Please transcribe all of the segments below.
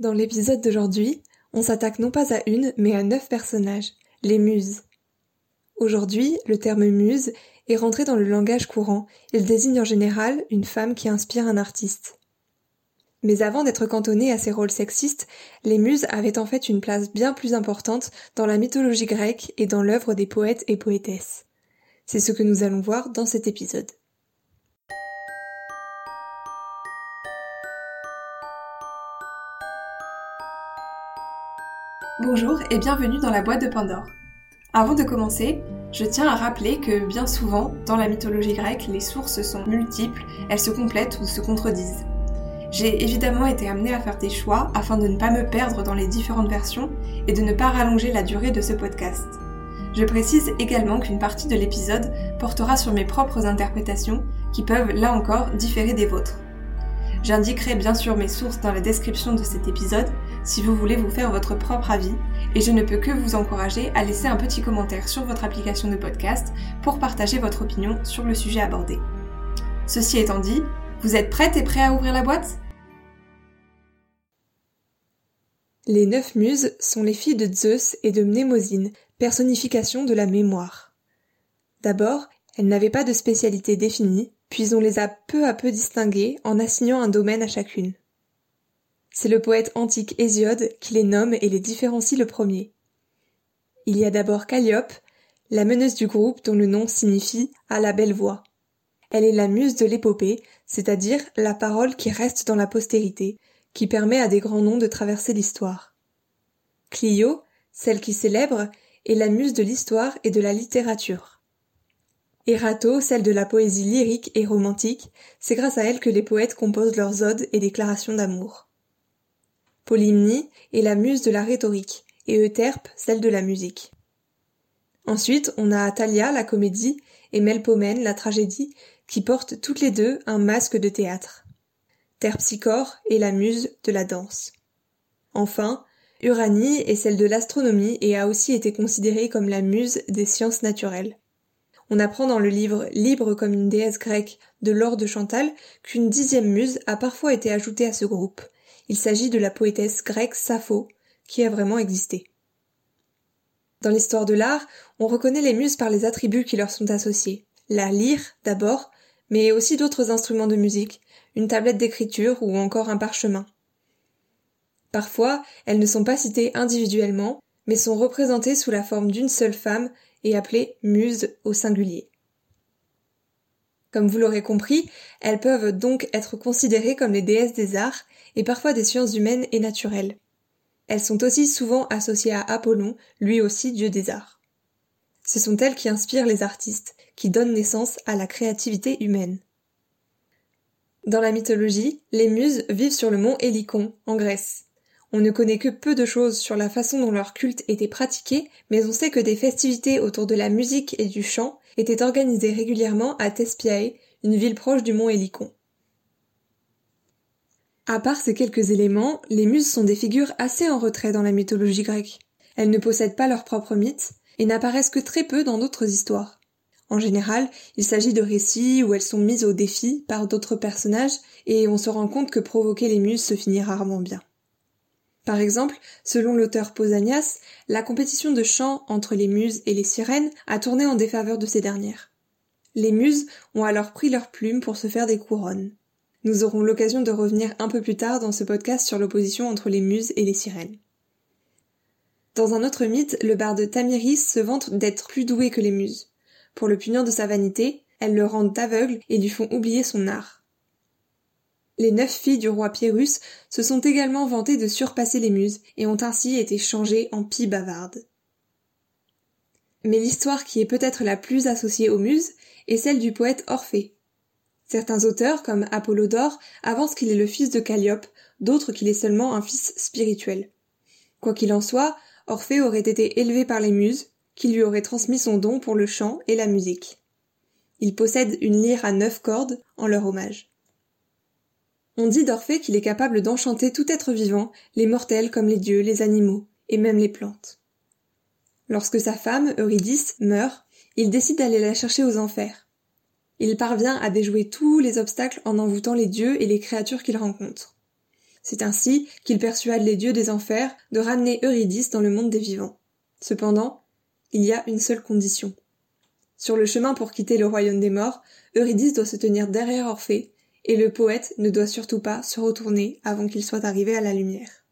Dans l'épisode d'aujourd'hui, on s'attaque non pas à une, mais à neuf personnages, les muses. Aujourd'hui, le terme muse est rentré dans le langage courant. Il désigne en général une femme qui inspire un artiste. Mais avant d'être cantonnées à ces rôles sexistes, les muses avaient en fait une place bien plus importante dans la mythologie grecque et dans l'œuvre des poètes et poétesses. C'est ce que nous allons voir dans cet épisode. Bonjour et bienvenue dans la boîte de Pandore. Avant de commencer, je tiens à rappeler que bien souvent, dans la mythologie grecque, les sources sont multiples, elles se complètent ou se contredisent. J'ai évidemment été amenée à faire des choix afin de ne pas me perdre dans les différentes versions et de ne pas rallonger la durée de ce podcast. Je précise également qu'une partie de l'épisode portera sur mes propres interprétations qui peuvent, là encore, différer des vôtres. J'indiquerai bien sûr mes sources dans la description de cet épisode si vous voulez vous faire votre propre avis et je ne peux que vous encourager à laisser un petit commentaire sur votre application de podcast pour partager votre opinion sur le sujet abordé. Ceci étant dit, vous êtes prête et prêt à ouvrir la boîte? Les neuf muses sont les filles de Zeus et de Mnémosyne, personnification de la mémoire. D'abord, elles n'avaient pas de spécialité définie, puis on les a peu à peu distinguées en assignant un domaine à chacune. C'est le poète antique Hésiode qui les nomme et les différencie le premier. Il y a d'abord Calliope, la meneuse du groupe dont le nom signifie à la belle voix. Elle est la muse de l'épopée, c'est-à-dire la parole qui reste dans la postérité, qui permet à des grands noms de traverser l'histoire. Clio, celle qui célèbre, est la muse de l'histoire et de la littérature. Erato, celle de la poésie lyrique et romantique, c'est grâce à elle que les poètes composent leurs odes et déclarations d'amour. Polymnie est la muse de la rhétorique, et Euterpe celle de la musique. Ensuite, on a Thalia, la comédie, et Melpomène, la tragédie, qui portent toutes les deux un masque de théâtre. Terpsichore est la muse de la danse. Enfin, Uranie est celle de l'astronomie et a aussi été considérée comme la muse des sciences naturelles. On apprend dans le livre Libre comme une déesse grecque de Laure de Chantal qu'une dixième muse a parfois été ajoutée à ce groupe. Il s'agit de la poétesse grecque Sappho, qui a vraiment existé. Dans l'histoire de l'art, on reconnaît les muses par les attributs qui leur sont associés. La lyre, d'abord, mais aussi d'autres instruments de musique, une tablette d'écriture ou encore un parchemin. Parfois, elles ne sont pas citées individuellement, mais sont représentées sous la forme d'une seule femme et appelées muses au singulier. Comme vous l'aurez compris, elles peuvent donc être considérées comme les déesses des arts et parfois des sciences humaines et naturelles. Elles sont aussi souvent associées à Apollon, lui aussi dieu des arts. Ce sont elles qui inspirent les artistes, qui donnent naissance à la créativité humaine. Dans la mythologie, les muses vivent sur le mont Hélicon, en Grèce. On ne connaît que peu de choses sur la façon dont leur culte était pratiqué, mais on sait que des festivités autour de la musique et du chant étaient organisées régulièrement à Thespiae, une ville proche du mont Hélicon. À part ces quelques éléments, les muses sont des figures assez en retrait dans la mythologie grecque. Elles ne possèdent pas leur propre mythe et n'apparaissent que très peu dans d'autres histoires. En général, il s'agit de récits où elles sont mises au défi par d'autres personnages et on se rend compte que provoquer les muses se finit rarement bien. Par exemple, selon l'auteur Pausanias, la compétition de chant entre les muses et les sirènes a tourné en défaveur de ces dernières. Les muses ont alors pris leurs plumes pour se faire des couronnes. Nous aurons l'occasion de revenir un peu plus tard dans ce podcast sur l'opposition entre les muses et les sirènes. Dans un autre mythe, le barde Tamiris se vante d'être plus doué que les muses. Pour le punir de sa vanité, elles le rendent aveugle et lui font oublier son art. Les neuf filles du roi Pyrrhus se sont également vantées de surpasser les muses et ont ainsi été changées en pie bavardes. Mais l'histoire qui est peut-être la plus associée aux muses est celle du poète Orphée. Certains auteurs, comme Apollodore, avancent qu'il est le fils de Calliope, d'autres qu'il est seulement un fils spirituel. Quoi qu'il en soit, Orphée aurait été élevé par les muses, qui lui auraient transmis son don pour le chant et la musique. Il possède une lyre à neuf cordes en leur hommage. On dit d'Orphée qu'il est capable d'enchanter tout être vivant, les mortels comme les dieux, les animaux, et même les plantes. Lorsque sa femme, Eurydice, meurt, il décide d'aller la chercher aux enfers. Il parvient à déjouer tous les obstacles en envoûtant les dieux et les créatures qu'il rencontre. C'est ainsi qu'il persuade les dieux des enfers de ramener Eurydice dans le monde des vivants. Cependant, il y a une seule condition. Sur le chemin pour quitter le royaume des morts, Eurydice doit se tenir derrière Orphée, et le poète ne doit surtout pas se retourner avant qu'il soit arrivé à la lumière.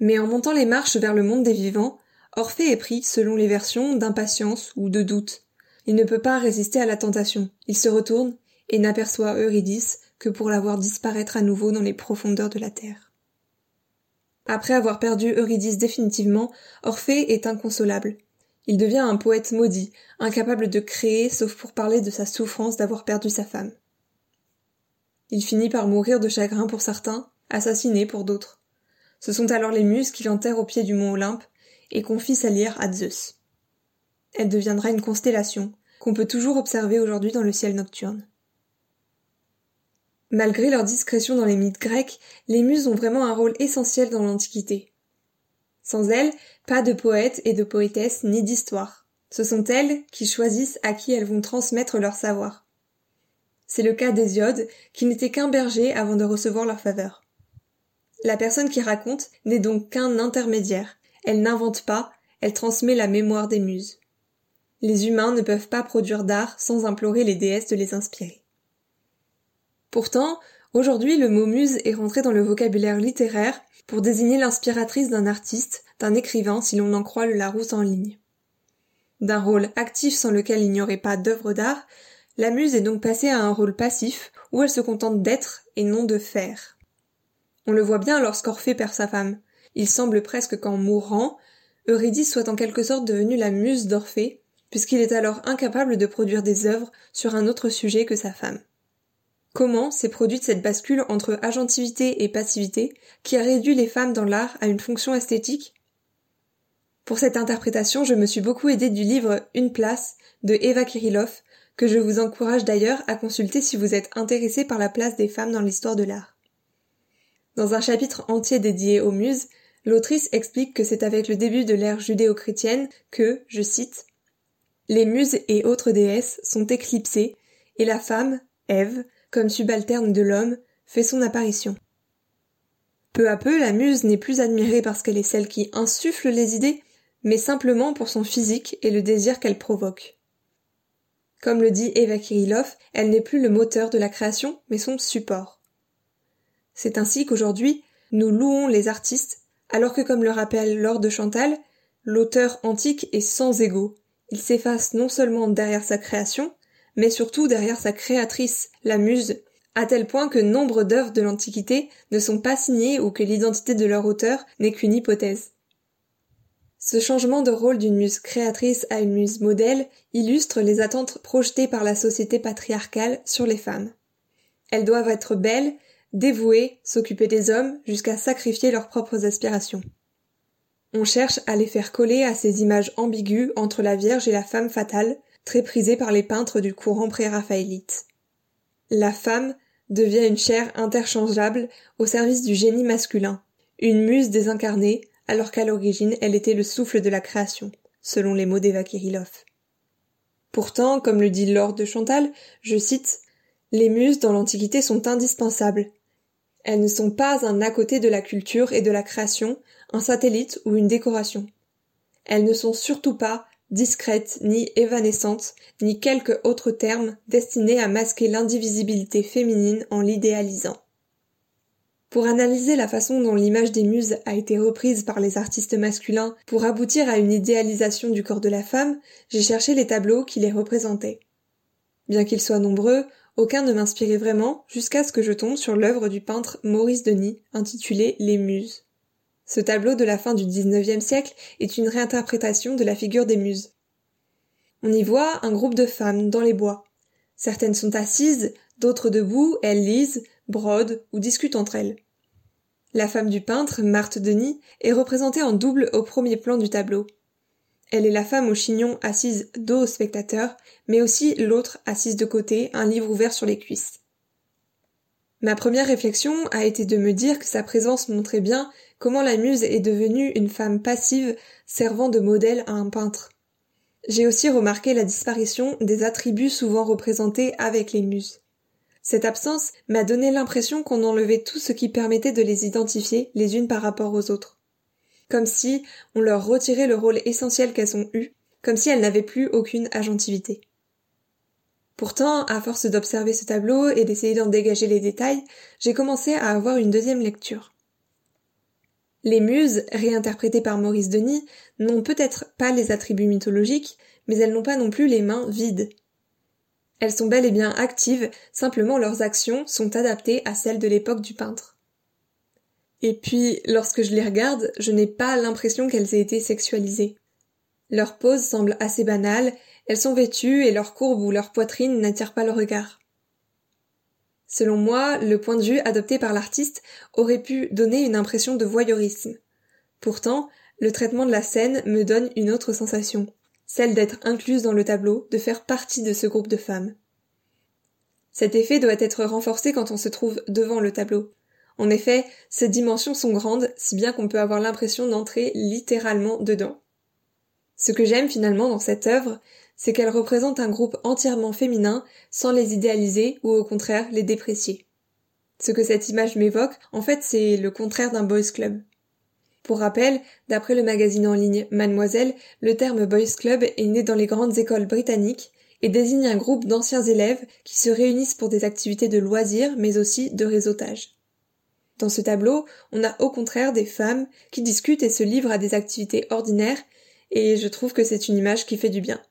Mais en montant les marches vers le monde des vivants, Orphée est pris, selon les versions, d'impatience ou de doute. Il ne peut pas résister à la tentation. Il se retourne et n'aperçoit Eurydice que pour la voir disparaître à nouveau dans les profondeurs de la terre. Après avoir perdu Eurydice définitivement, Orphée est inconsolable. Il devient un poète maudit, incapable de créer sauf pour parler de sa souffrance d'avoir perdu sa femme. Il finit par mourir de chagrin pour certains, assassiné pour d'autres. Ce sont alors les muses qui l'enterrent au pied du mont Olympe et confient sa lyre à Zeus. Elle deviendra une constellation qu'on peut toujours observer aujourd'hui dans le ciel nocturne. Malgré leur discrétion dans les mythes grecs, les muses ont vraiment un rôle essentiel dans l'Antiquité. Sans elles, pas de poètes et de poétesses ni d'histoire. Ce sont elles qui choisissent à qui elles vont transmettre leur savoir. C'est le cas d'Hésiode, qui n'était qu'un berger avant de recevoir leur faveur. La personne qui raconte n'est donc qu'un intermédiaire. Elle n'invente pas, elle transmet la mémoire des muses. Les humains ne peuvent pas produire d'art sans implorer les déesses de les inspirer. Pourtant, aujourd'hui le mot muse est rentré dans le vocabulaire littéraire pour désigner l'inspiratrice d'un artiste, d'un écrivain si l'on en croit le Larousse en ligne. D'un rôle actif sans lequel il n'y aurait pas d'œuvre d'art, la muse est donc passée à un rôle passif où elle se contente d'être et non de faire. On le voit bien lorsqu'Orphée perd sa femme. Il semble presque qu'en mourant, Eurydice soit en quelque sorte devenue la muse d'Orphée, puisqu'il est alors incapable de produire des œuvres sur un autre sujet que sa femme. Comment s'est produite cette bascule entre agentivité et passivité qui a réduit les femmes dans l'art à une fonction esthétique? Pour cette interprétation, je me suis beaucoup aidée du livre Une place de Eva Kirillov, que je vous encourage d'ailleurs à consulter si vous êtes intéressé par la place des femmes dans l'histoire de l'art. Dans un chapitre entier dédié aux muses, l'autrice explique que c'est avec le début de l'ère judéo-chrétienne que, je cite, les muses et autres déesses sont éclipsées, et la femme, Ève, comme subalterne de l'homme, fait son apparition. Peu à peu, la muse n'est plus admirée parce qu'elle est celle qui insuffle les idées, mais simplement pour son physique et le désir qu'elle provoque. Comme le dit Eva Kirillov, elle n'est plus le moteur de la création, mais son support. C'est ainsi qu'aujourd'hui, nous louons les artistes, alors que comme le rappelle Laure de Chantal, l'auteur antique est sans égaux. Il s'efface non seulement derrière sa création, mais surtout derrière sa créatrice, la muse, à tel point que nombre d'œuvres de l'Antiquité ne sont pas signées ou que l'identité de leur auteur n'est qu'une hypothèse. Ce changement de rôle d'une muse créatrice à une muse modèle illustre les attentes projetées par la société patriarcale sur les femmes. Elles doivent être belles, dévouées, s'occuper des hommes, jusqu'à sacrifier leurs propres aspirations. On cherche à les faire coller à ces images ambiguës entre la Vierge et la femme fatale, très prisée par les peintres du courant pré-raphaélite. La femme devient une chair interchangeable au service du génie masculin, une muse désincarnée, alors qu'à l'origine elle était le souffle de la création, selon les mots d'Eva Kirillov. Pourtant, comme le dit Lord de Chantal, je cite, Les muses dans l'Antiquité sont indispensables. Elles ne sont pas un à côté de la culture et de la création, un satellite ou une décoration. Elles ne sont surtout pas discrète, ni évanescente, ni quelque autre terme destiné à masquer l'indivisibilité féminine en l'idéalisant. Pour analyser la façon dont l'image des muses a été reprise par les artistes masculins pour aboutir à une idéalisation du corps de la femme, j'ai cherché les tableaux qui les représentaient. Bien qu'ils soient nombreux, aucun ne m'inspirait vraiment jusqu'à ce que je tombe sur l'œuvre du peintre Maurice Denis intitulée Les Muses. Ce tableau de la fin du XIXe siècle est une réinterprétation de la figure des muses. On y voit un groupe de femmes dans les bois. Certaines sont assises, d'autres debout, elles lisent, brodent ou discutent entre elles. La femme du peintre, Marthe Denis, est représentée en double au premier plan du tableau. Elle est la femme au chignon assise dos au spectateur, mais aussi l'autre assise de côté, un livre ouvert sur les cuisses. Ma première réflexion a été de me dire que sa présence montrait bien comment la muse est devenue une femme passive servant de modèle à un peintre. J'ai aussi remarqué la disparition des attributs souvent représentés avec les muses. Cette absence m'a donné l'impression qu'on enlevait tout ce qui permettait de les identifier les unes par rapport aux autres. Comme si on leur retirait le rôle essentiel qu'elles ont eu, comme si elles n'avaient plus aucune agentivité. Pourtant, à force d'observer ce tableau et d'essayer d'en dégager les détails, j'ai commencé à avoir une deuxième lecture. Les muses, réinterprétées par Maurice Denis, n'ont peut-être pas les attributs mythologiques, mais elles n'ont pas non plus les mains vides. Elles sont bel et bien actives, simplement leurs actions sont adaptées à celles de l'époque du peintre. Et puis, lorsque je les regarde, je n'ai pas l'impression qu'elles aient été sexualisées. Leur pose semble assez banale, elles sont vêtues et leur courbe ou leur poitrine n'attirent pas le regard. Selon moi, le point de vue adopté par l'artiste aurait pu donner une impression de voyeurisme. Pourtant, le traitement de la scène me donne une autre sensation celle d'être incluse dans le tableau, de faire partie de ce groupe de femmes. Cet effet doit être renforcé quand on se trouve devant le tableau. En effet, ses dimensions sont grandes, si bien qu'on peut avoir l'impression d'entrer littéralement dedans. Ce que j'aime finalement dans cette œuvre, c'est qu'elle représente un groupe entièrement féminin sans les idéaliser ou au contraire les déprécier. Ce que cette image m'évoque, en fait, c'est le contraire d'un boys club. Pour rappel, d'après le magazine en ligne Mademoiselle, le terme Boys Club est né dans les grandes écoles britanniques et désigne un groupe d'anciens élèves qui se réunissent pour des activités de loisirs mais aussi de réseautage. Dans ce tableau, on a au contraire des femmes qui discutent et se livrent à des activités ordinaires et je trouve que c'est une image qui fait du bien.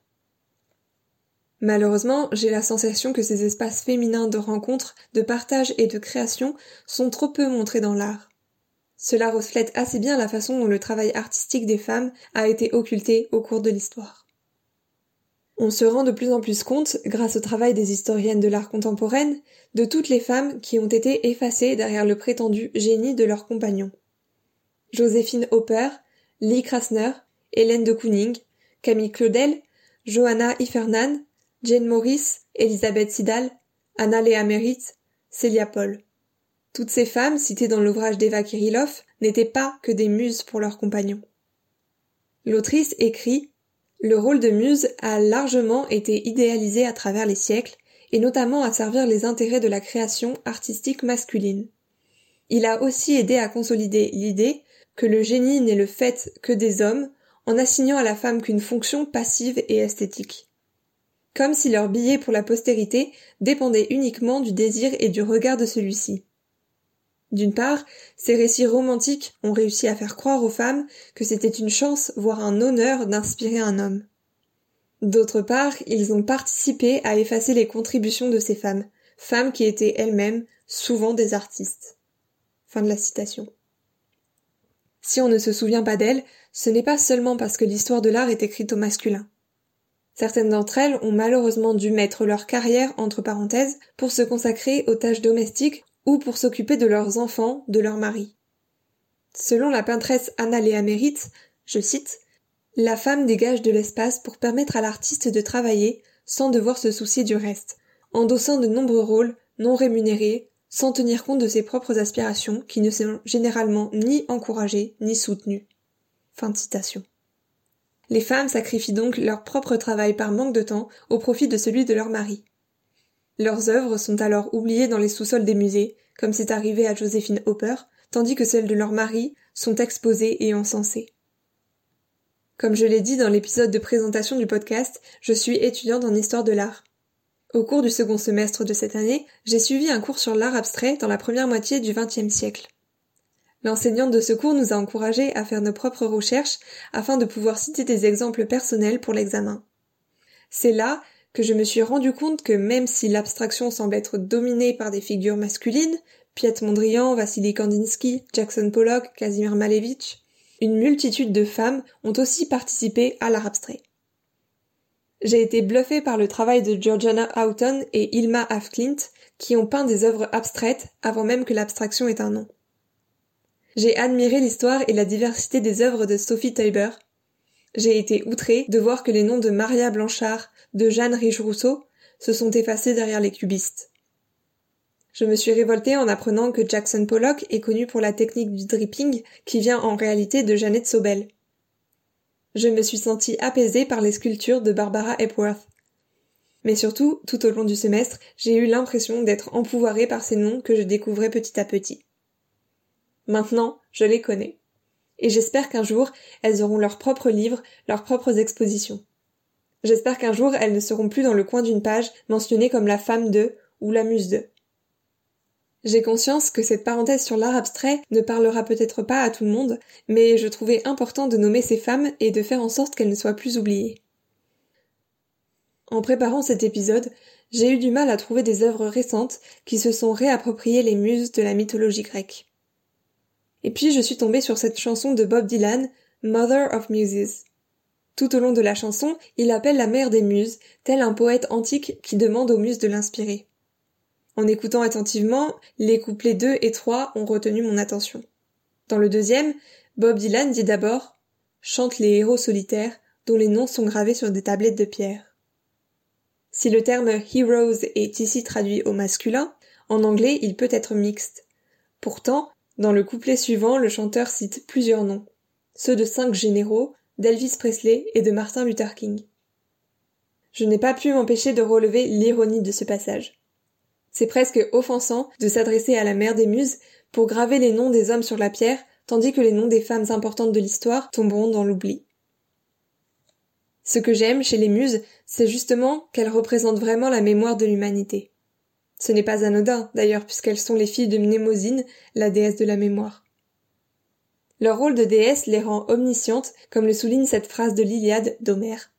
Malheureusement, j'ai la sensation que ces espaces féminins de rencontre, de partage et de création sont trop peu montrés dans l'art. Cela reflète assez bien la façon dont le travail artistique des femmes a été occulté au cours de l'histoire. On se rend de plus en plus compte, grâce au travail des historiennes de l'art contemporaine, de toutes les femmes qui ont été effacées derrière le prétendu génie de leurs compagnons. Joséphine Hopper, Lee Krasner, Hélène de Kooning, Camille Claudel, Johanna Ifernan, Jane Morris, Elisabeth Sidal, Anna Léa Merritt, Celia Paul. Toutes ces femmes, citées dans l'ouvrage d'Eva Kirillov, n'étaient pas que des muses pour leurs compagnons. L'autrice écrit Le rôle de muse a largement été idéalisé à travers les siècles, et notamment à servir les intérêts de la création artistique masculine. Il a aussi aidé à consolider l'idée que le génie n'est le fait que des hommes, en assignant à la femme qu'une fonction passive et esthétique. Comme si leur billet pour la postérité dépendait uniquement du désir et du regard de celui-ci. D'une part, ces récits romantiques ont réussi à faire croire aux femmes que c'était une chance, voire un honneur d'inspirer un homme. D'autre part, ils ont participé à effacer les contributions de ces femmes, femmes qui étaient elles-mêmes souvent des artistes. Fin de la citation. Si on ne se souvient pas d'elles, ce n'est pas seulement parce que l'histoire de l'art est écrite au masculin. Certaines d'entre elles ont malheureusement dû mettre leur carrière entre parenthèses pour se consacrer aux tâches domestiques ou pour s'occuper de leurs enfants, de leur mari. Selon la peintresse Anna Léa Merritt, je cite, La femme dégage de l'espace pour permettre à l'artiste de travailler sans devoir se soucier du reste, endossant de nombreux rôles non rémunérés, sans tenir compte de ses propres aspirations qui ne sont généralement ni encouragées ni soutenues. Fin citation. Les femmes sacrifient donc leur propre travail par manque de temps au profit de celui de leur mari. Leurs œuvres sont alors oubliées dans les sous-sols des musées, comme c'est arrivé à Joséphine Hopper, tandis que celles de leur mari sont exposées et encensées. Comme je l'ai dit dans l'épisode de présentation du podcast, je suis étudiante en histoire de l'art. Au cours du second semestre de cette année, j'ai suivi un cours sur l'art abstrait dans la première moitié du XXe siècle. L'enseignante de ce cours nous a encouragés à faire nos propres recherches afin de pouvoir citer des exemples personnels pour l'examen. C'est là que je me suis rendu compte que même si l'abstraction semble être dominée par des figures masculines, Piet Mondrian, Vassili Kandinsky, Jackson Pollock, Kazimir Malevich, une multitude de femmes ont aussi participé à l'art abstrait. J'ai été bluffée par le travail de Georgiana Houghton et Ilma Afklint, qui ont peint des œuvres abstraites avant même que l'abstraction ait un nom. J'ai admiré l'histoire et la diversité des œuvres de Sophie Teuber. J'ai été outrée de voir que les noms de Maria Blanchard, de Jeanne Riche-Rousseau se sont effacés derrière les cubistes. Je me suis révoltée en apprenant que Jackson Pollock est connu pour la technique du dripping qui vient en réalité de Jeannette Sobel. Je me suis sentie apaisée par les sculptures de Barbara Epworth. Mais surtout, tout au long du semestre, j'ai eu l'impression d'être empouvoirée par ces noms que je découvrais petit à petit. Maintenant, je les connais. Et j'espère qu'un jour, elles auront leurs propres livres, leurs propres expositions. J'espère qu'un jour, elles ne seront plus dans le coin d'une page mentionnées comme la femme de ou la muse de. J'ai conscience que cette parenthèse sur l'art abstrait ne parlera peut-être pas à tout le monde, mais je trouvais important de nommer ces femmes et de faire en sorte qu'elles ne soient plus oubliées. En préparant cet épisode, j'ai eu du mal à trouver des œuvres récentes qui se sont réappropriées les muses de la mythologie grecque. Et puis je suis tombée sur cette chanson de Bob Dylan, Mother of Muses. Tout au long de la chanson, il appelle la mère des muses, tel un poète antique qui demande aux muses de l'inspirer. En écoutant attentivement, les couplets 2 et 3 ont retenu mon attention. Dans le deuxième, Bob Dylan dit d'abord Chante les héros solitaires dont les noms sont gravés sur des tablettes de pierre. Si le terme heroes est ici traduit au masculin, en anglais il peut être mixte. Pourtant, dans le couplet suivant, le chanteur cite plusieurs noms, ceux de cinq généraux, d'Elvis Presley et de Martin Luther King. Je n'ai pas pu m'empêcher de relever l'ironie de ce passage. C'est presque offensant de s'adresser à la mère des muses pour graver les noms des hommes sur la pierre, tandis que les noms des femmes importantes de l'histoire tomberont dans l'oubli. Ce que j'aime chez les muses, c'est justement qu'elles représentent vraiment la mémoire de l'humanité. Ce n'est pas anodin, d'ailleurs, puisqu'elles sont les filles de Mnémosine, la déesse de la mémoire. Leur rôle de déesse les rend omniscientes, comme le souligne cette phrase de l'Iliade d'Homère.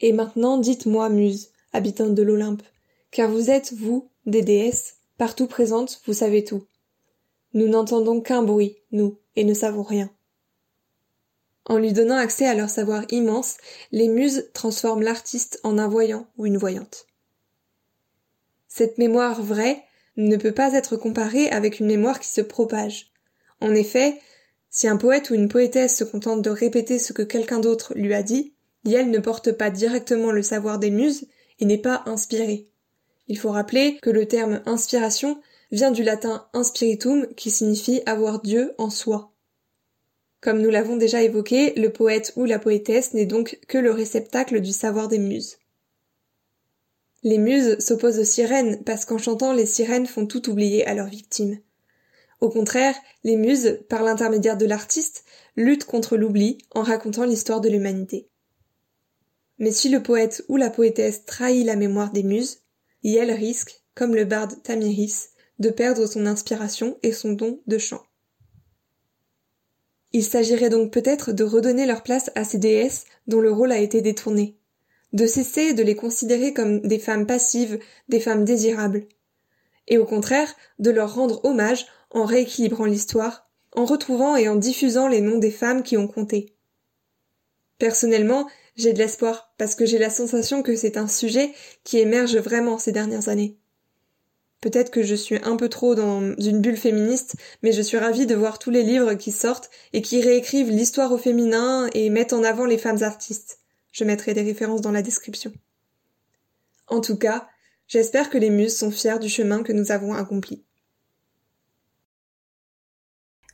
Et maintenant dites-moi, muse, habitante de l'Olympe, car vous êtes, vous, des déesses, partout présentes, vous savez tout. Nous n'entendons qu'un bruit, nous, et ne savons rien. En lui donnant accès à leur savoir immense, les muses transforment l'artiste en un voyant ou une voyante. Cette mémoire vraie ne peut pas être comparée avec une mémoire qui se propage. En effet, si un poète ou une poétesse se contente de répéter ce que quelqu'un d'autre lui a dit, elle ne porte pas directement le savoir des muses et n'est pas inspirée. Il faut rappeler que le terme inspiration vient du latin inspiritum qui signifie avoir Dieu en soi. Comme nous l'avons déjà évoqué, le poète ou la poétesse n'est donc que le réceptacle du savoir des muses. Les muses s'opposent aux sirènes parce qu'en chantant les sirènes font tout oublier à leurs victimes. Au contraire, les muses, par l'intermédiaire de l'artiste, luttent contre l'oubli en racontant l'histoire de l'humanité. Mais si le poète ou la poétesse trahit la mémoire des muses, elle risque, comme le barde Tamiris, de perdre son inspiration et son don de chant. Il s'agirait donc peut-être de redonner leur place à ces déesses dont le rôle a été détourné, de cesser de les considérer comme des femmes passives, des femmes désirables, et au contraire de leur rendre hommage en rééquilibrant l'histoire, en retrouvant et en diffusant les noms des femmes qui ont compté. Personnellement, j'ai de l'espoir, parce que j'ai la sensation que c'est un sujet qui émerge vraiment ces dernières années. Peut-être que je suis un peu trop dans une bulle féministe, mais je suis ravie de voir tous les livres qui sortent et qui réécrivent l'histoire au féminin et mettent en avant les femmes artistes. Je mettrai des références dans la description. En tout cas, j'espère que les muses sont fières du chemin que nous avons accompli.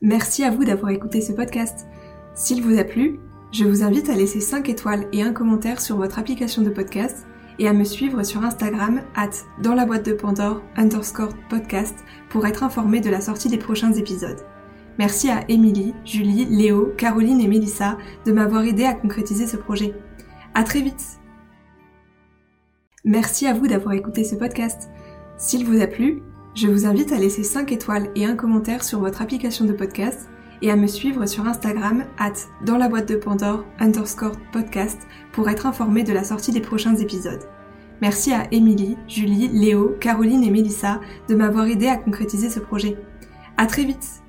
Merci à vous d'avoir écouté ce podcast. S'il vous a plu, je vous invite à laisser 5 étoiles et un commentaire sur votre application de podcast et à me suivre sur Instagram at dans la boîte de Pandore underscore podcast pour être informé de la sortie des prochains épisodes. Merci à Émilie, Julie, Léo, Caroline et Mélissa de m'avoir aidé à concrétiser ce projet. À très vite! Merci à vous d'avoir écouté ce podcast. S'il vous a plu, je vous invite à laisser 5 étoiles et un commentaire sur votre application de podcast et à me suivre sur Instagram at dans la boîte de Pandore underscore podcast pour être informé de la sortie des prochains épisodes. Merci à Émilie, Julie, Léo, Caroline et Mélissa de m'avoir aidé à concrétiser ce projet. À très vite!